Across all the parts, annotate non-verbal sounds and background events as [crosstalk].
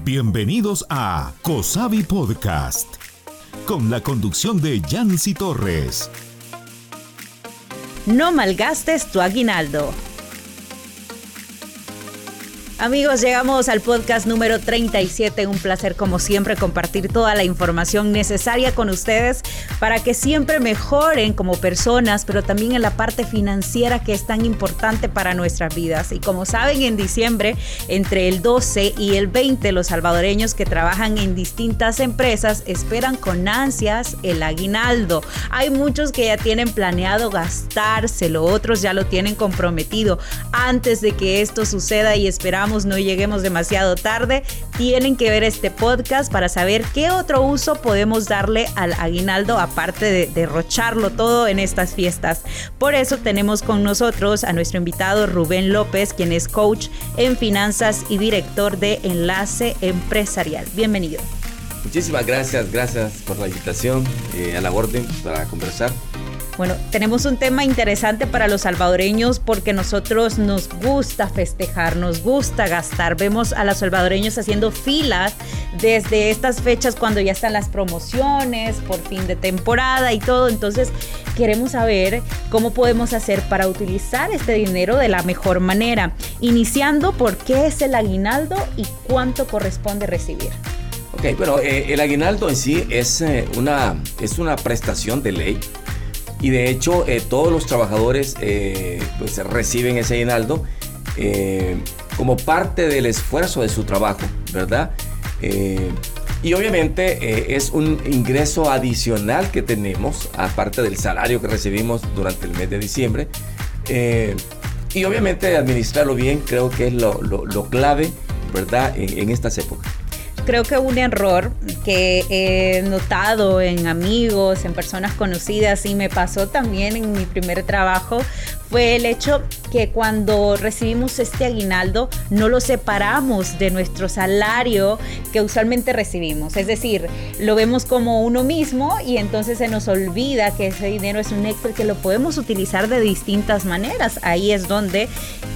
Bienvenidos a Cosavi Podcast, con la conducción de Yancy Torres. No malgastes tu aguinaldo. Amigos, llegamos al podcast número 37. Un placer como siempre compartir toda la información necesaria con ustedes para que siempre mejoren como personas, pero también en la parte financiera que es tan importante para nuestras vidas. Y como saben, en diciembre, entre el 12 y el 20, los salvadoreños que trabajan en distintas empresas esperan con ansias el aguinaldo. Hay muchos que ya tienen planeado gastárselo, otros ya lo tienen comprometido antes de que esto suceda y esperamos no lleguemos demasiado tarde, tienen que ver este podcast para saber qué otro uso podemos darle al aguinaldo aparte de derrocharlo todo en estas fiestas. Por eso tenemos con nosotros a nuestro invitado Rubén López, quien es coach en finanzas y director de Enlace Empresarial. Bienvenido. Muchísimas gracias, gracias por la invitación eh, a la orden para conversar. Bueno, tenemos un tema interesante para los salvadoreños porque nosotros nos gusta festejar, nos gusta gastar. Vemos a los salvadoreños haciendo filas desde estas fechas cuando ya están las promociones por fin de temporada y todo. Entonces queremos saber cómo podemos hacer para utilizar este dinero de la mejor manera. Iniciando por qué es el aguinaldo y cuánto corresponde recibir. Ok, bueno, eh, el aguinaldo en sí es, eh, una, es una prestación de ley y de hecho eh, todos los trabajadores eh, pues reciben ese aguinaldo eh, como parte del esfuerzo de su trabajo, ¿verdad? y obviamente es un ingreso adicional que tenemos, aparte del salario que recibimos durante el mes de diciembre. y obviamente administrarlo bien creo que es lo, clave, ¿verdad? en estas épocas creo que un error que he notado en amigos, en personas conocidas y me pasó también en mi primer trabajo fue el hecho que cuando recibimos este aguinaldo no lo separamos de nuestro salario que usualmente recibimos. Es decir, lo vemos como uno mismo y entonces se nos olvida que ese dinero es un extra que lo podemos utilizar de distintas maneras. Ahí es donde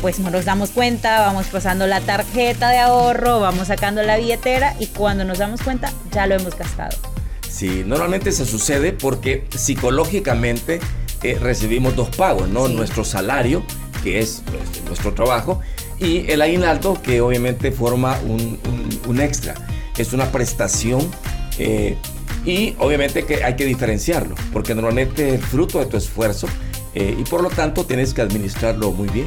pues no nos damos cuenta, vamos pasando la tarjeta de ahorro, vamos sacando la billetera y cuando nos damos cuenta ya lo hemos gastado. Sí, normalmente se sucede porque psicológicamente eh, recibimos dos pagos, ¿no? Nuestro salario, que es pues, nuestro trabajo, y el aguinaldo, que obviamente forma un, extra. Es una prestación eh, y obviamente que hay que diferenciarlo, porque normalmente es fruto de tu esfuerzo eh, y por lo tanto tienes que administrarlo muy bien.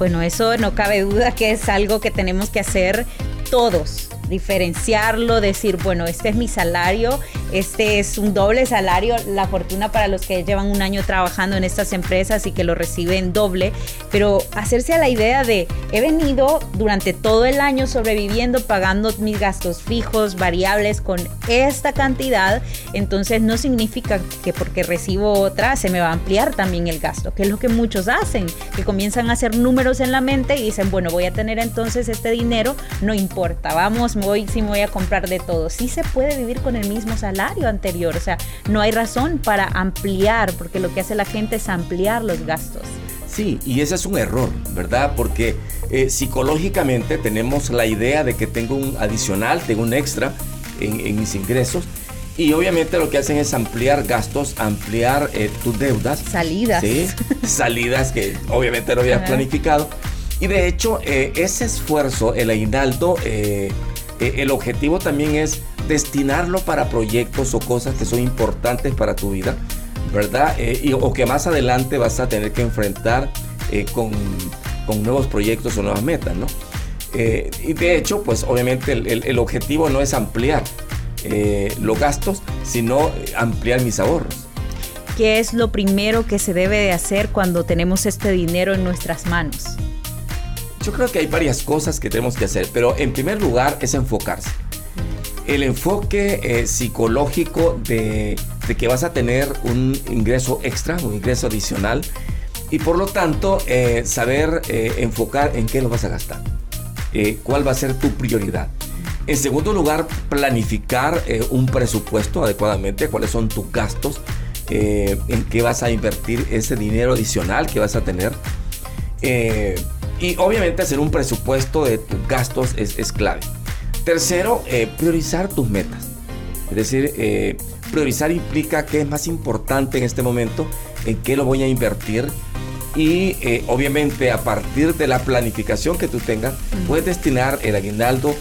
Bueno, eso no cabe duda que es algo que tenemos que hacer todos diferenciarlo, decir, bueno, este es mi salario, este es un doble salario, la fortuna para los que llevan un año trabajando en estas empresas y que lo reciben doble, pero hacerse a la idea de, he venido durante todo el año sobreviviendo, pagando mis gastos fijos, variables con esta cantidad, entonces no significa que porque recibo otra se me va a ampliar también el gasto, que es lo que muchos hacen, que comienzan a hacer números en la mente y dicen, bueno, voy a tener entonces este dinero, no importa, vamos, voy, sí me voy a comprar de todo. Sí se puede vivir con el mismo salario anterior, o sea, no hay razón para ampliar, porque lo que hace la gente es ampliar los gastos. Sí, y ese es un error, ¿verdad? Porque eh, psicológicamente tenemos la idea de que tengo un adicional, tengo un extra en, mis ingresos. Y obviamente lo que hacen es ampliar gastos, ampliar eh, tus deudas. Salidas. Sí, [laughs] salidas que obviamente no habías planificado. Y de hecho, eh, ese esfuerzo, el aguinaldo, eh, el objetivo también es destinarlo para proyectos o cosas que son importantes para tu vida, ¿verdad? Eh, o que más adelante vas a tener que enfrentar eh, con, nuevos proyectos o nuevas metas, ¿no? y de hecho, pues obviamente el, objetivo no es ampliar los gastos, sino ampliar mis ahorros. ¿Qué es lo primero que se debe de hacer cuando tenemos este dinero en nuestras manos? Yo creo que hay varias cosas que tenemos que hacer, pero en primer lugar es enfocarse. El enfoque eh, psicológico de, que vas a tener un ingreso extra, un ingreso adicional, y por lo tanto eh, saber eh, enfocar en qué lo vas a gastar, cuál va a ser tu prioridad. En segundo lugar, planificar un presupuesto adecuadamente, cuáles son tus gastos, en qué vas a invertir ese dinero adicional que vas a tener. Y obviamente hacer un presupuesto de tus gastos es, clave. Tercero, eh, priorizar tus metas. Es decir, eh, priorizar implica qué es más importante en este momento, en qué lo voy a invertir. Y eh, obviamente a partir de la planificación que tú tengas, puedes destinar el aguinaldo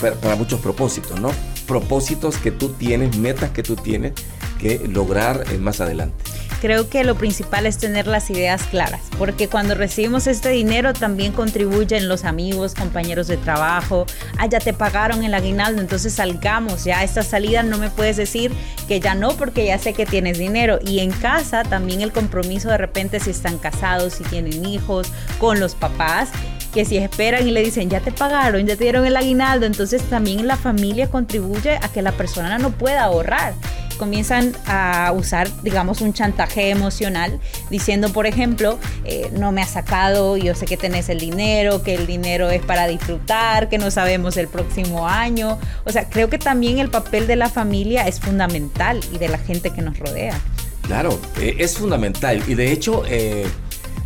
para muchos propósitos, ¿no? Propósitos que tú tienes, metas que tú tienes que lograr más adelante creo que lo principal es tener las ideas claras, porque cuando recibimos este dinero también contribuyen los amigos, compañeros de trabajo, ah, ya te pagaron el aguinaldo, entonces salgamos, ya esta salida no me puedes decir que ya no, porque ya sé que tienes dinero. Y en casa también el compromiso de repente si están casados, si tienen hijos, con los papás, que si esperan y le dicen, ya te pagaron, ya te dieron el aguinaldo, entonces también la familia contribuye a que la persona no pueda ahorrar comienzan a usar, digamos, un chantaje emocional, diciendo, por ejemplo, eh, no me has sacado, yo sé que tenés el dinero, que el dinero es para disfrutar, que no sabemos el próximo año. O sea, creo que también el papel de la familia es fundamental y de la gente que nos rodea. Claro, eh, es fundamental y de hecho eh,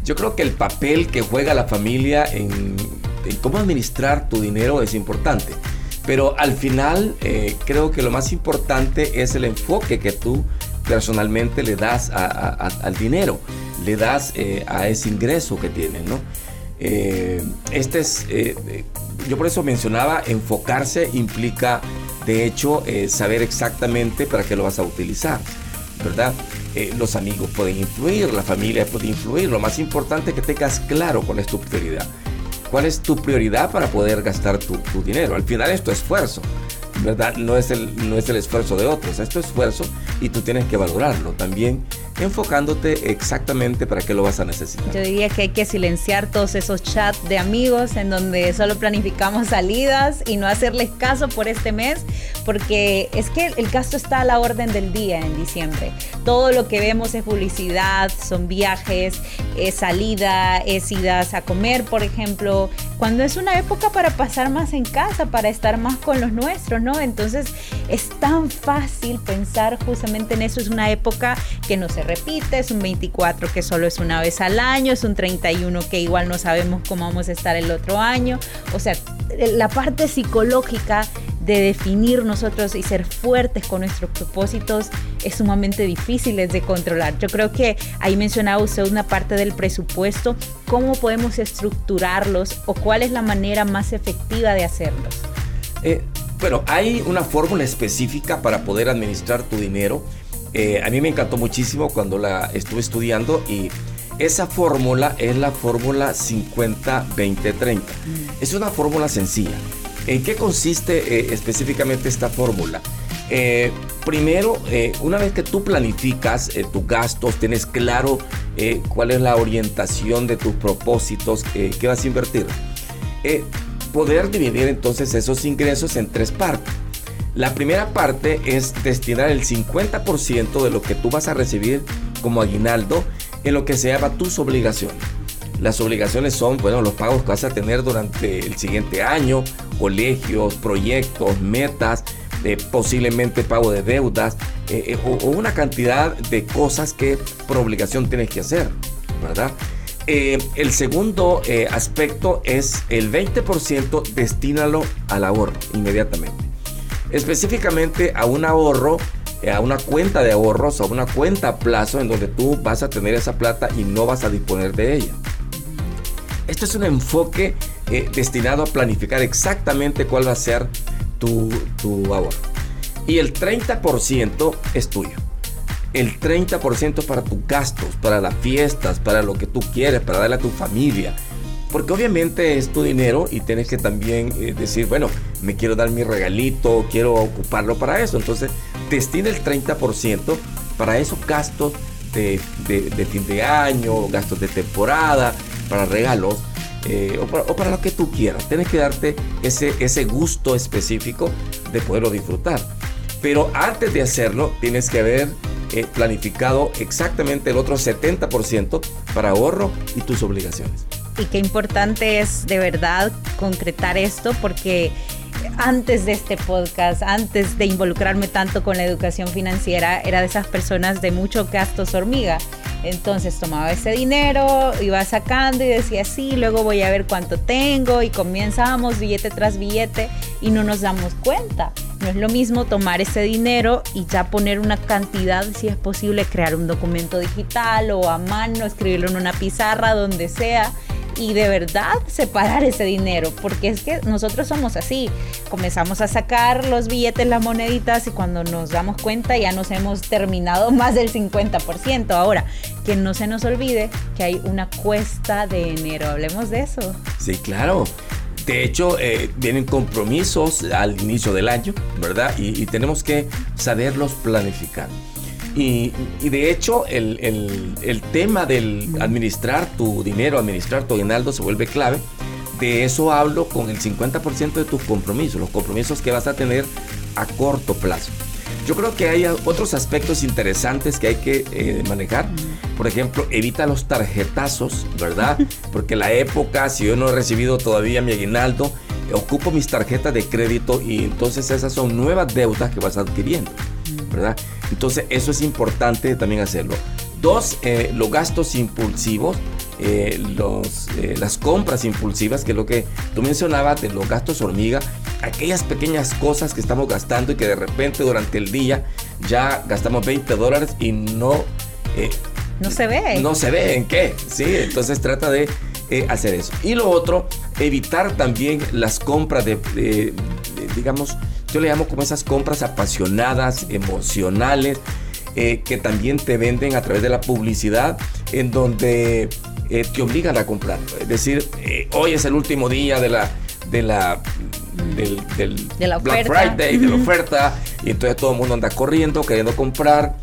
yo creo que el papel que juega la familia en cómo administrar tu dinero es importante. Pero al final eh, creo que lo más importante es el enfoque que tú personalmente le das al dinero, le das eh, a ese ingreso que tienes, ¿no? Eh, este es, yo por eso mencionaba, enfocarse implica, de hecho, saber exactamente para qué lo vas a utilizar, ¿verdad? los amigos pueden influir, la familia puede influir, lo más importante es que tengas claro cuál es tu cuál es tu prioridad para poder gastar tu, dinero. Al final es tu esfuerzo, ¿verdad? No es, el, no es el esfuerzo de otros, es tu esfuerzo y tú tienes que valorarlo también enfocándote exactamente para qué lo vas a necesitar. Yo diría que hay que silenciar todos esos chats de amigos en donde solo planificamos salidas y no hacerles caso por este mes, porque es que el gasto está a la orden del día en diciembre. Todo lo que vemos es publicidad, son viajes, es salida, es idas a comer, por ejemplo, cuando es una época para pasar más en casa, para estar más con los nuestros, ¿no? Entonces es tan fácil pensar justamente en eso, es una época que no se repite, es un 24 que solo es una vez al año, es un 31 que igual no sabemos cómo vamos a estar el otro año, o sea, la parte psicológica de definir nosotros y ser fuertes con nuestros propósitos es sumamente difícil de controlar. Yo creo que ahí mencionaba usted una parte del presupuesto, cómo podemos estructurarlos o cuál es la manera más efectiva de hacerlos. Eh, bueno, hay una fórmula específica para poder administrar tu dinero. Eh, a mí me encantó muchísimo cuando la estuve estudiando y esa fórmula es la fórmula 50-20-30. Mm. Es una fórmula sencilla. ¿En qué consiste eh, específicamente esta fórmula? Eh, primero, eh, una vez que tú planificas tus gastos, tienes claro cuál es la orientación de tus propósitos que vas a invertir. Poder dividir entonces esos ingresos en tres partes. La primera parte es destinar el 50% de lo que tú vas a recibir como aguinaldo en lo que se llama tus obligaciones. Las obligaciones son, bueno, los pagos que vas a tener durante el siguiente año, colegios, proyectos, metas, eh, posiblemente pago de deudas eh, eh, o, una cantidad de cosas que por obligación tienes que hacer, ¿verdad? El segundo aspecto es el 20% destínalo al ahorro inmediatamente. Específicamente a un ahorro a una cuenta de ahorros, a una cuenta a plazo en donde tú vas a tener esa plata y no vas a disponer de ella. Esto es un enfoque eh, destinado a planificar exactamente cuál va a ser tu, tu ahorro. Y el 30% es tuyo. El 30% para tus gastos, para las fiestas, para lo que tú quieres, para darle a tu familia. Porque obviamente es tu dinero y tienes que también eh, decir, bueno, me quiero dar mi regalito, quiero ocuparlo para eso. Entonces, destina el 30% para esos gastos de, de, fin de año, gastos de temporada, para regalos eh, o, para, lo que tú quieras. Tienes que darte ese, ese gusto específico de poderlo disfrutar. Pero antes de hacerlo, tienes que haber eh, planificado exactamente el otro 70% para ahorro y tus obligaciones. Y qué importante es de verdad concretar esto porque antes de este podcast, antes de involucrarme tanto con la educación financiera, era de esas personas de mucho gastos hormiga Entonces tomaba ese dinero, iba sacando y decía, sí, luego voy a ver cuánto tengo y comenzamos billete tras billete y no nos damos cuenta. No es lo mismo tomar ese dinero y ya poner una cantidad, si es posible, crear un documento digital o a mano, escribirlo en una pizarra, donde sea y de verdad separar ese dinero, porque es que nosotros somos así, comenzamos a sacar los billetes, las moneditas y cuando nos damos cuenta ya nos hemos terminado [laughs] más del 50%. Ahora, que no se nos olvide que hay una cuesta de enero, hablemos de eso. Sí, claro. De hecho, eh, vienen compromisos al inicio del año, ¿verdad? Y, tenemos que saberlos planificar. Y, de hecho, el, tema del administrar tu dinero, administrar tu aguinaldo se vuelve clave. De eso hablo con el 50% de tus compromisos, los compromisos que vas a tener a corto plazo. Yo creo que hay otros aspectos interesantes que hay que eh, manejar. Por ejemplo, evita los tarjetazos, ¿verdad? [laughs] Porque la época, si yo no he recibido todavía mi aguinaldo, ocupo mis tarjetas de crédito y entonces esas son nuevas deudas que vas adquiriendo, ¿verdad? Entonces eso es importante también hacerlo. Dos, eh, los gastos impulsivos, eh, los, eh, las compras impulsivas, que es lo que tú mencionabas de los gastos hormiga, aquellas pequeñas cosas que estamos gastando y que de repente durante el día ya gastamos 20 dólares y no... no se ve. No se ve en qué, ¿sí? Entonces trata de hacer eso. Y lo otro, evitar también las compras de digamos, yo le llamo como esas compras apasionadas, emocionales, eh, que también te venden a través de la publicidad, en donde eh, te obligan a comprar. Es decir, eh, hoy es el último día de la, de la del, Black Friday, de la oferta, y entonces todo el mundo anda corriendo, queriendo comprar.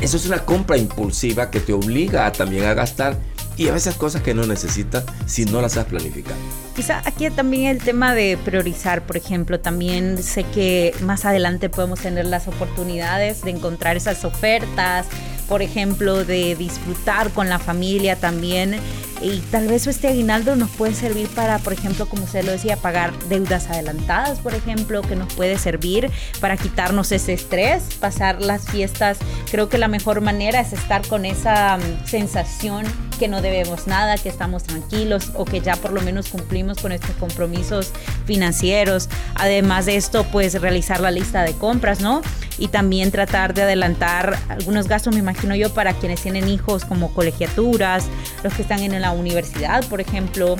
Eso es una compra impulsiva que te obliga también a gastar y a veces cosas que no necesitas si no las has planificado. Quizá aquí también el tema de priorizar, por ejemplo, también sé que más adelante podemos tener las oportunidades de encontrar esas ofertas, por ejemplo, de disfrutar con la familia también y tal vez este aguinaldo nos puede servir para, por ejemplo, como usted lo decía, pagar deudas adelantadas, por ejemplo, que nos puede servir para quitarnos ese estrés, pasar las fiestas. Creo que la mejor manera es estar con esa mm, sensación que no debemos nada, que estamos tranquilos o que ya por lo menos cumplimos con estos compromisos financieros. Además de esto, pues realizar la lista de compras, ¿no? Y también tratar de adelantar algunos gastos, me imagino yo, para quienes tienen hijos como colegiaturas, los que están en el universidad, por ejemplo,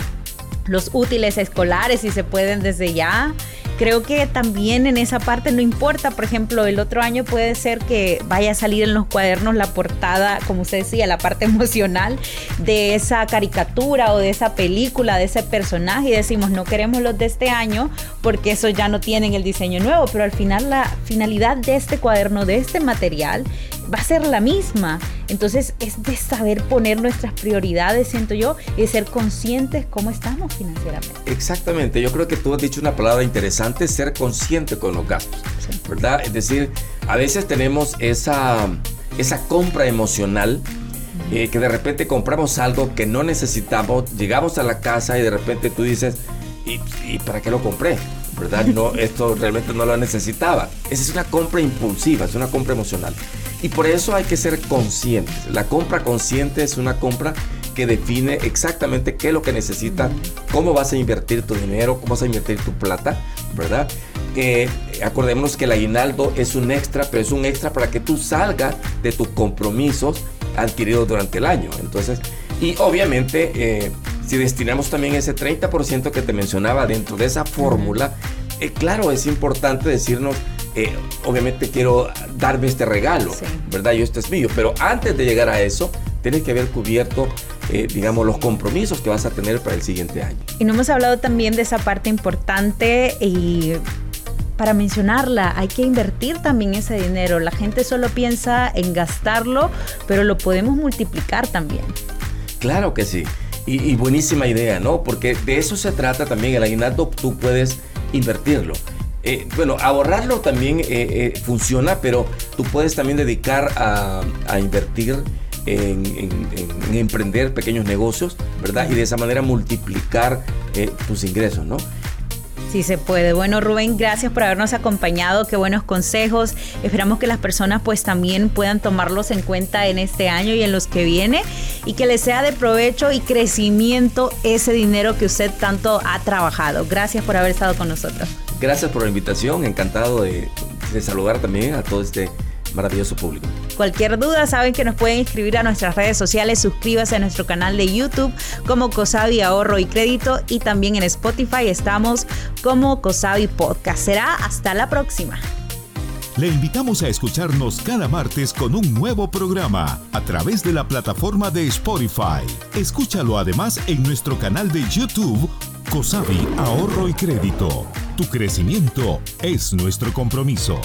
los útiles escolares, si se pueden desde ya. Creo que también en esa parte no importa, por ejemplo, el otro año puede ser que vaya a salir en los cuadernos la portada, como usted decía, la parte [laughs] emocional de esa caricatura o de esa película, de ese personaje y decimos, no queremos los de este año porque eso ya no tienen el diseño nuevo, pero al final la finalidad de este cuaderno, de este material, va a ser la misma. Entonces es de saber poner nuestras prioridades, siento yo, y de ser conscientes cómo estamos financieramente. Exactamente, yo creo que tú has dicho una palabra interesante, ser consciente con los gastos, ¿verdad? Es decir, a veces tenemos esa, esa compra emocional. Eh, que de repente compramos algo que no necesitamos, llegamos a la casa y de repente tú dices, ¿y, y para qué lo compré? ¿Verdad? No, esto realmente no lo necesitaba. Esa es una compra impulsiva, es una compra emocional. Y por eso hay que ser conscientes. La compra consciente es una compra que define exactamente qué es lo que necesitas, cómo vas a invertir tu dinero, cómo vas a invertir tu plata, ¿verdad? Eh, acordémonos que el aguinaldo es un extra, pero es un extra para que tú salgas de tus compromisos adquiridos durante el año. Entonces, y obviamente, eh, si destinamos también ese 30% que te mencionaba dentro de esa fórmula, eh, claro, es importante decirnos, eh, obviamente quiero darme este regalo, ¿verdad? Y esto es mío, pero antes de llegar a eso, tienes que haber cubierto, digamos, los compromisos que vas a tener para el siguiente año. Y no hemos hablado también de esa parte importante y para mencionarla, hay que invertir también ese dinero. La gente solo piensa en gastarlo, pero lo podemos multiplicar también. Claro que sí. Y, buenísima idea, ¿no? Porque de eso se trata también. El aguinaldo tú puedes invertirlo. Eh, bueno, ahorrarlo también eh, eh, funciona, pero tú puedes también dedicar a, invertir en, emprender pequeños negocios, ¿verdad? Y de esa manera multiplicar tus ingresos, ¿no? Sí se puede. Bueno, Rubén, gracias por habernos acompañado. Qué buenos consejos. Esperamos que las personas pues también puedan tomarlos en cuenta en este año y en los que viene y que les sea de provecho y crecimiento ese dinero que usted tanto ha trabajado. Gracias por haber estado con nosotros. Gracias por la invitación. Encantado de, de saludar también a todo este maravilloso público. Cualquier duda, saben que nos pueden escribir a nuestras redes sociales. Suscríbase a nuestro canal de YouTube como Cosabi Ahorro y Crédito y también en Spotify estamos como Cosabi Podcast. Será hasta la próxima. Le invitamos a escucharnos cada martes con un nuevo programa a través de la plataforma de Spotify. Escúchalo además en nuestro canal de YouTube Cosabi Ahorro y Crédito. Tu crecimiento es nuestro compromiso.